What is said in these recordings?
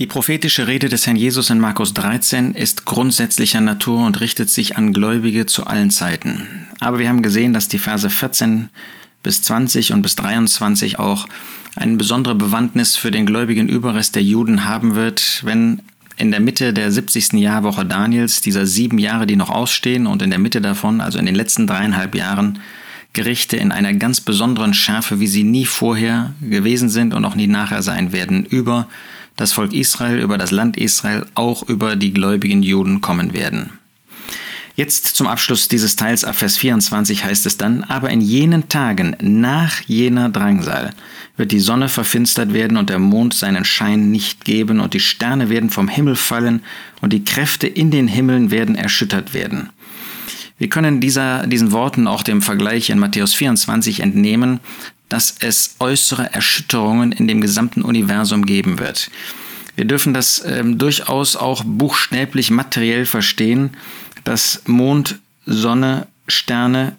Die prophetische Rede des Herrn Jesus in Markus 13 ist grundsätzlicher Natur und richtet sich an Gläubige zu allen Zeiten. Aber wir haben gesehen, dass die Verse 14 bis 20 und bis 23 auch eine besondere Bewandtnis für den gläubigen Überrest der Juden haben wird, wenn in der Mitte der 70. Jahrwoche Daniels, dieser sieben Jahre, die noch ausstehen, und in der Mitte davon, also in den letzten dreieinhalb Jahren, Gerichte in einer ganz besonderen Schärfe, wie sie nie vorher gewesen sind und auch nie nachher sein werden, über das Volk Israel, über das Land Israel, auch über die gläubigen Juden kommen werden. Jetzt zum Abschluss dieses Teils ab Vers 24 heißt es dann, aber in jenen Tagen nach jener Drangsal wird die Sonne verfinstert werden und der Mond seinen Schein nicht geben und die Sterne werden vom Himmel fallen und die Kräfte in den Himmeln werden erschüttert werden. Wir können dieser, diesen Worten auch dem Vergleich in Matthäus 24 entnehmen, dass es äußere Erschütterungen in dem gesamten Universum geben wird. Wir dürfen das ähm, durchaus auch buchstäblich materiell verstehen, dass Mond, Sonne, Sterne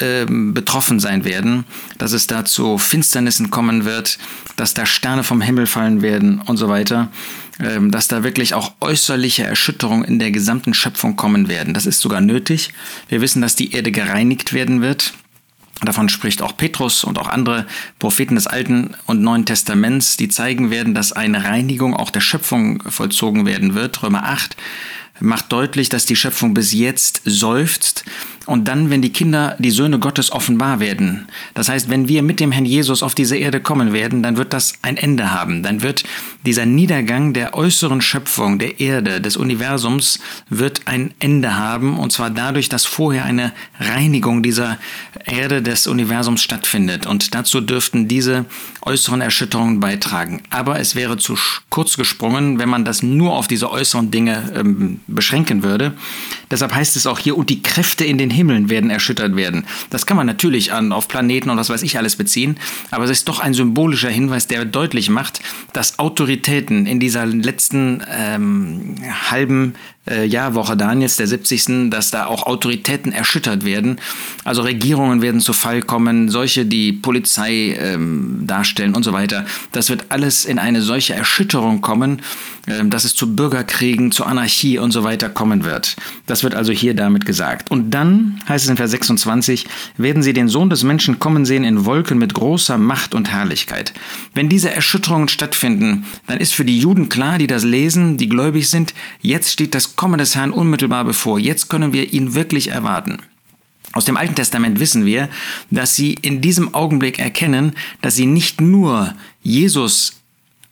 ähm, betroffen sein werden, dass es da zu Finsternissen kommen wird, dass da Sterne vom Himmel fallen werden und so weiter, ähm, dass da wirklich auch äußerliche Erschütterungen in der gesamten Schöpfung kommen werden. Das ist sogar nötig. Wir wissen, dass die Erde gereinigt werden wird. Davon spricht auch Petrus und auch andere Propheten des Alten und Neuen Testaments, die zeigen werden, dass eine Reinigung auch der Schöpfung vollzogen werden wird. Römer 8 macht deutlich, dass die Schöpfung bis jetzt seufzt und dann, wenn die Kinder, die Söhne Gottes offenbar werden. Das heißt, wenn wir mit dem Herrn Jesus auf diese Erde kommen werden, dann wird das ein Ende haben. Dann wird dieser Niedergang der äußeren Schöpfung, der Erde, des Universums, wird ein Ende haben. Und zwar dadurch, dass vorher eine Reinigung dieser Erde des Universums stattfindet. Und dazu dürften diese äußeren Erschütterungen beitragen. Aber es wäre zu kurz gesprungen, wenn man das nur auf diese äußeren Dinge ähm, beschränken würde. Deshalb heißt es auch hier, und die Kräfte in den Himmeln werden erschüttert werden. Das kann man natürlich an, auf Planeten und was weiß ich alles beziehen, aber es ist doch ein symbolischer Hinweis, der deutlich macht, dass Autoritäten in dieser letzten ähm, halben äh, Jahrwoche Daniels, der 70., dass da auch Autoritäten erschüttert werden. Also Regierungen werden zu Fall kommen, solche, die Polizei ähm, darstellen und so weiter. Das wird alles in eine solche Erschütterung kommen, äh, dass es zu Bürgerkriegen, zu Anarchie und so weiter kommen wird. Das wird also hier damit gesagt. Und dann heißt es in Vers 26, werden sie den Sohn des Menschen kommen sehen in Wolken mit großer Macht und Herrlichkeit. Wenn diese Erschütterungen stattfinden, dann ist für die Juden klar, die das lesen, die gläubig sind, jetzt steht das Kommen des Herrn unmittelbar bevor. Jetzt können wir ihn wirklich erwarten. Aus dem Alten Testament wissen wir, dass sie in diesem Augenblick erkennen, dass sie nicht nur Jesus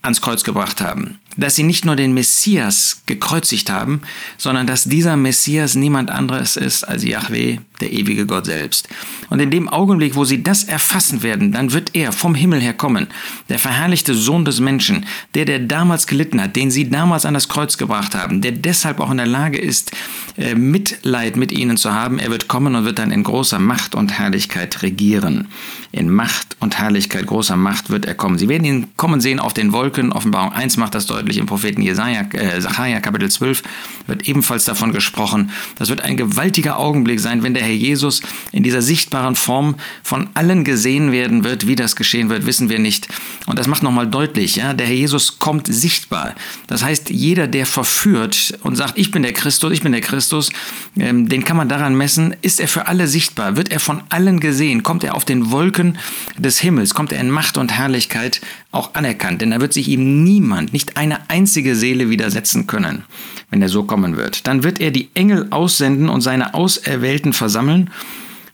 ans Kreuz gebracht haben, dass sie nicht nur den Messias gekreuzigt haben, sondern dass dieser Messias niemand anderes ist als Yahweh, der ewige Gott selbst. Und in dem Augenblick, wo sie das erfassen werden, dann wird er vom Himmel her kommen, der verherrlichte Sohn des Menschen, der, der damals gelitten hat, den sie damals an das Kreuz gebracht haben, der deshalb auch in der Lage ist, äh, Mitleid mit ihnen zu haben. Er wird kommen und wird dann in großer Macht und Herrlichkeit regieren. In Macht und Herrlichkeit, großer Macht wird er kommen. Sie werden ihn kommen sehen auf den Wolken. Offenbarung 1 macht das deutlich. Im Propheten Jesaja, äh, Sacharja, Kapitel 12 wird ebenfalls davon gesprochen. Das wird ein gewaltiger Augenblick sein, wenn der Herr Jesus in dieser sichtbaren Form von allen gesehen werden wird. Wie das geschehen wird, wissen wir nicht. Und das macht nochmal deutlich, ja, der Herr Jesus kommt sichtbar. Das heißt, jeder, der verführt und sagt, ich bin der Christus, ich bin der Christus, ähm, den kann man daran messen, ist er für alle sichtbar, wird er von allen gesehen, kommt er auf den Wolken des Himmels, kommt er in Macht und Herrlichkeit auch anerkannt, denn da wird sich ihm niemand, nicht eine einzige Seele widersetzen können wenn er so kommen wird. Dann wird er die Engel aussenden und seine Auserwählten versammeln.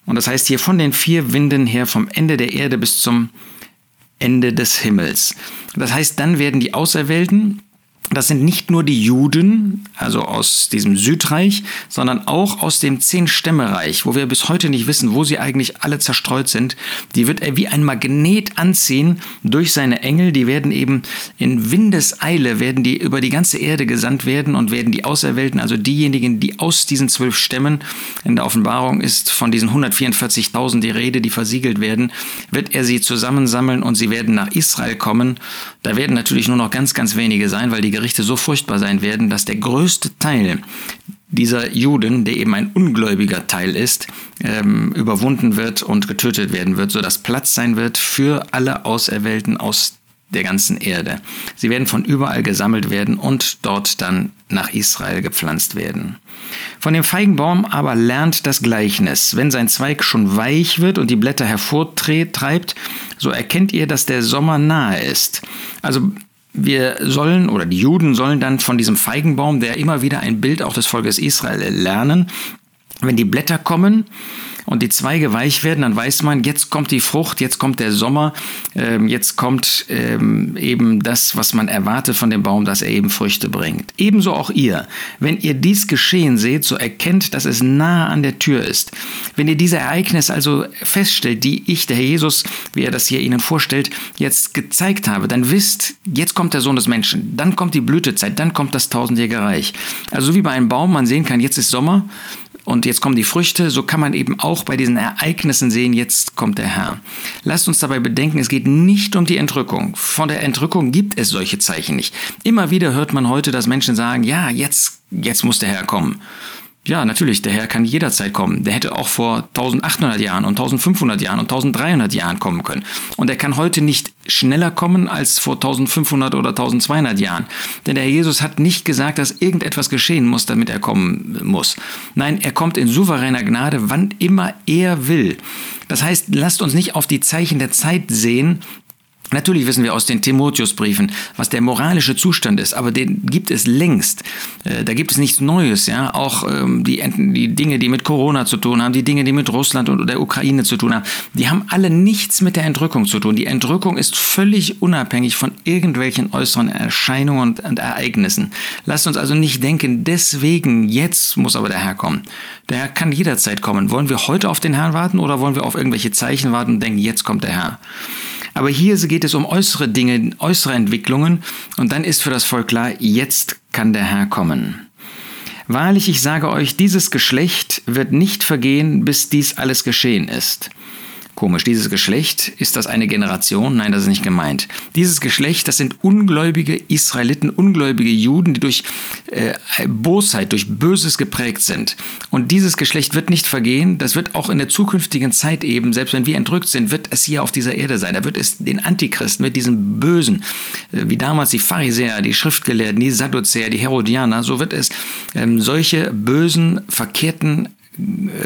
Und das heißt hier von den vier Winden her, vom Ende der Erde bis zum Ende des Himmels. Das heißt, dann werden die Auserwählten das sind nicht nur die Juden, also aus diesem Südreich, sondern auch aus dem Zehn-Stämmereich, wo wir bis heute nicht wissen, wo sie eigentlich alle zerstreut sind. Die wird er wie ein Magnet anziehen durch seine Engel. Die werden eben in Windeseile, werden die über die ganze Erde gesandt werden und werden die Auserwählten, also diejenigen, die aus diesen zwölf Stämmen, in der Offenbarung ist von diesen 144.000 die Rede, die versiegelt werden, wird er sie zusammensammeln und sie werden nach Israel kommen. Da werden natürlich nur noch ganz, ganz wenige sein, weil die Gerichte so furchtbar sein werden, dass der größte Teil dieser Juden, der eben ein ungläubiger Teil ist, ähm, überwunden wird und getötet werden wird, sodass Platz sein wird für alle Auserwählten aus der ganzen Erde. Sie werden von überall gesammelt werden und dort dann nach Israel gepflanzt werden. Von dem Feigenbaum aber lernt das Gleichnis. Wenn sein Zweig schon weich wird und die Blätter hervortreibt, so erkennt ihr, dass der Sommer nahe ist. Also wir sollen oder die Juden sollen dann von diesem Feigenbaum, der immer wieder ein Bild auch des Volkes Israel lernen, wenn die Blätter kommen, und die Zweige weich werden, dann weiß man, jetzt kommt die Frucht, jetzt kommt der Sommer, ähm, jetzt kommt ähm, eben das, was man erwartet von dem Baum, dass er eben Früchte bringt. Ebenso auch ihr. Wenn ihr dies geschehen seht, so erkennt, dass es nahe an der Tür ist. Wenn ihr diese Ereignisse also feststellt, die ich, der Herr Jesus, wie er das hier Ihnen vorstellt, jetzt gezeigt habe, dann wisst, jetzt kommt der Sohn des Menschen, dann kommt die Blütezeit, dann kommt das tausendjährige Reich. Also wie bei einem Baum man sehen kann, jetzt ist Sommer, und jetzt kommen die Früchte, so kann man eben auch bei diesen Ereignissen sehen, jetzt kommt der Herr. Lasst uns dabei bedenken, es geht nicht um die Entrückung. Von der Entrückung gibt es solche Zeichen nicht. Immer wieder hört man heute, dass Menschen sagen, ja, jetzt, jetzt muss der Herr kommen. Ja, natürlich, der Herr kann jederzeit kommen. Der hätte auch vor 1800 Jahren und 1500 Jahren und 1300 Jahren kommen können. Und er kann heute nicht schneller kommen als vor 1500 oder 1200 Jahren. Denn der Herr Jesus hat nicht gesagt, dass irgendetwas geschehen muss, damit er kommen muss. Nein, er kommt in souveräner Gnade, wann immer er will. Das heißt, lasst uns nicht auf die Zeichen der Zeit sehen, Natürlich wissen wir aus den Timotheusbriefen, was der moralische Zustand ist, aber den gibt es längst. Äh, da gibt es nichts Neues, ja. Auch ähm, die, die Dinge, die mit Corona zu tun haben, die Dinge, die mit Russland und der Ukraine zu tun haben, die haben alle nichts mit der Entrückung zu tun. Die Entrückung ist völlig unabhängig von irgendwelchen äußeren Erscheinungen und Ereignissen. Lasst uns also nicht denken, deswegen jetzt muss aber der Herr kommen. Der Herr kann jederzeit kommen. Wollen wir heute auf den Herrn warten oder wollen wir auf irgendwelche Zeichen warten und denken, jetzt kommt der Herr? Aber hier geht es um äußere Dinge, äußere Entwicklungen und dann ist für das Volk klar, jetzt kann der Herr kommen. Wahrlich, ich sage euch, dieses Geschlecht wird nicht vergehen, bis dies alles geschehen ist. Komisch, dieses Geschlecht, ist das eine Generation? Nein, das ist nicht gemeint. Dieses Geschlecht, das sind ungläubige Israeliten, ungläubige Juden, die durch äh, Bosheit, durch Böses geprägt sind. Und dieses Geschlecht wird nicht vergehen, das wird auch in der zukünftigen Zeit eben, selbst wenn wir entrückt sind, wird es hier auf dieser Erde sein. Da wird es den Antichristen mit diesem Bösen, äh, wie damals die Pharisäer, die Schriftgelehrten, die Sadduzäer, die Herodianer, so wird es ähm, solche bösen, verkehrten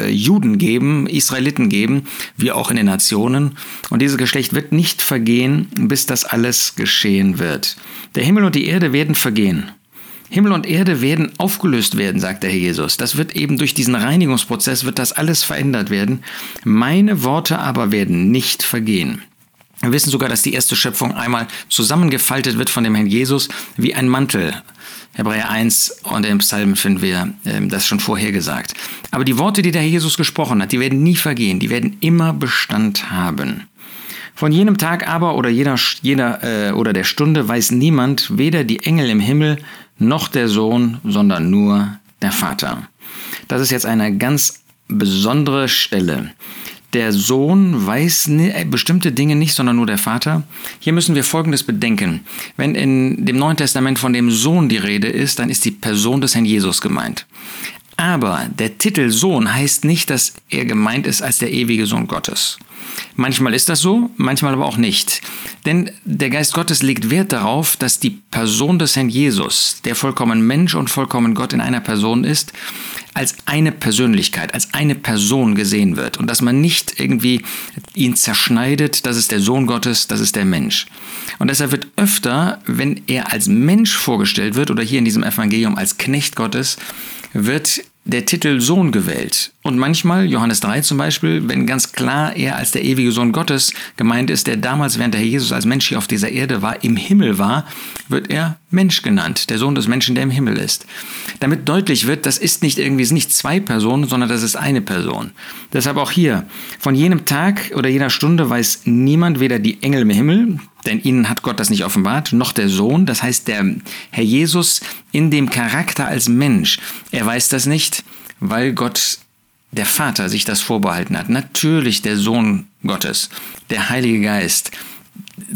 Juden geben, Israeliten geben, wie auch in den Nationen. Und dieses Geschlecht wird nicht vergehen, bis das alles geschehen wird. Der Himmel und die Erde werden vergehen. Himmel und Erde werden aufgelöst werden, sagt der Herr Jesus. Das wird eben durch diesen Reinigungsprozess, wird das alles verändert werden. Meine Worte aber werden nicht vergehen. Wir wissen sogar, dass die erste Schöpfung einmal zusammengefaltet wird von dem Herrn Jesus wie ein Mantel. Hebräer 1 und im Psalm finden wir ähm, das schon vorher gesagt. Aber die Worte, die der Jesus gesprochen hat, die werden nie vergehen, die werden immer Bestand haben. Von jenem Tag aber oder jeder, jeder äh, oder der Stunde weiß niemand, weder die Engel im Himmel noch der Sohn, sondern nur der Vater. Das ist jetzt eine ganz besondere Stelle. Der Sohn weiß äh, bestimmte Dinge nicht, sondern nur der Vater. Hier müssen wir Folgendes bedenken. Wenn in dem Neuen Testament von dem Sohn die Rede ist, dann ist die Person des Herrn Jesus gemeint. Aber der Titel Sohn heißt nicht, dass er gemeint ist als der ewige Sohn Gottes. Manchmal ist das so, manchmal aber auch nicht. Denn der Geist Gottes legt Wert darauf, dass die Person des Herrn Jesus, der vollkommen Mensch und vollkommen Gott in einer Person ist, als eine Persönlichkeit, als eine Person gesehen wird und dass man nicht irgendwie ihn zerschneidet, das ist der Sohn Gottes, das ist der Mensch. Und deshalb wird öfter, wenn er als Mensch vorgestellt wird oder hier in diesem Evangelium als Knecht Gottes, wird der Titel Sohn gewählt. Und manchmal, Johannes 3 zum Beispiel, wenn ganz klar er als der ewige Sohn Gottes gemeint ist, der damals, während der Herr Jesus als Mensch hier auf dieser Erde war, im Himmel war, wird er Mensch genannt, der Sohn des Menschen, der im Himmel ist. Damit deutlich wird, das ist nicht irgendwie, es sind nicht zwei Personen, sondern das ist eine Person. Deshalb auch hier, von jenem Tag oder jener Stunde weiß niemand, weder die Engel im Himmel, denn ihnen hat Gott das nicht offenbart, noch der Sohn, das heißt der Herr Jesus in dem Charakter als Mensch. Er weiß das nicht, weil Gott der Vater sich das vorbehalten hat. Natürlich der Sohn Gottes, der Heilige Geist.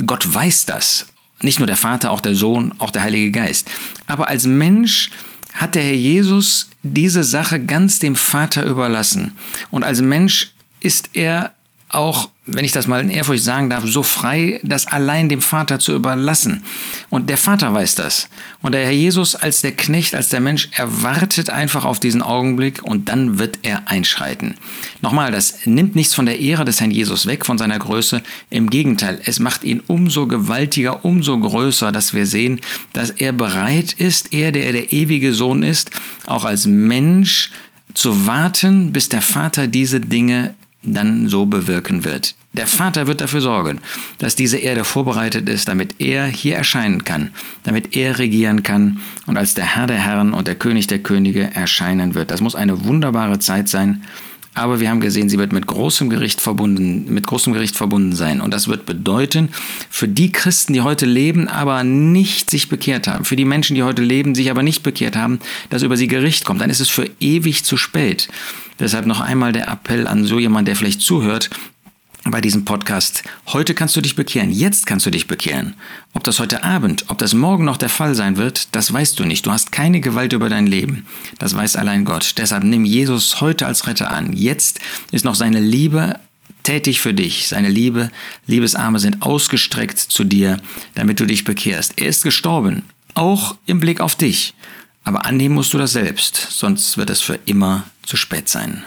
Gott weiß das. Nicht nur der Vater, auch der Sohn, auch der Heilige Geist. Aber als Mensch hat der Herr Jesus diese Sache ganz dem Vater überlassen. Und als Mensch ist er auch, wenn ich das mal in Ehrfurcht sagen darf, so frei, das allein dem Vater zu überlassen. Und der Vater weiß das. Und der Herr Jesus als der Knecht, als der Mensch, erwartet einfach auf diesen Augenblick und dann wird er einschreiten. Nochmal, das nimmt nichts von der Ehre des Herrn Jesus weg, von seiner Größe. Im Gegenteil, es macht ihn umso gewaltiger, umso größer, dass wir sehen, dass er bereit ist, er, der der ewige Sohn ist, auch als Mensch zu warten, bis der Vater diese Dinge dann so bewirken wird. Der Vater wird dafür sorgen, dass diese Erde vorbereitet ist, damit er hier erscheinen kann, damit er regieren kann und als der Herr der Herren und der König der Könige erscheinen wird. Das muss eine wunderbare Zeit sein, aber wir haben gesehen, sie wird mit großem Gericht verbunden, mit großem Gericht verbunden sein. Und das wird bedeuten, für die Christen, die heute leben, aber nicht sich bekehrt haben, für die Menschen, die heute leben, sich aber nicht bekehrt haben, dass über sie Gericht kommt, dann ist es für ewig zu spät. Deshalb noch einmal der Appell an so jemand, der vielleicht zuhört, bei diesem Podcast. Heute kannst du dich bekehren, jetzt kannst du dich bekehren. Ob das heute Abend, ob das morgen noch der Fall sein wird, das weißt du nicht. Du hast keine Gewalt über dein Leben. Das weiß allein Gott. Deshalb nimm Jesus heute als Retter an. Jetzt ist noch seine Liebe tätig für dich. Seine Liebe, Liebesarme sind ausgestreckt zu dir, damit du dich bekehrst. Er ist gestorben, auch im Blick auf dich. Aber annehmen musst du das selbst, sonst wird es für immer zu spät sein.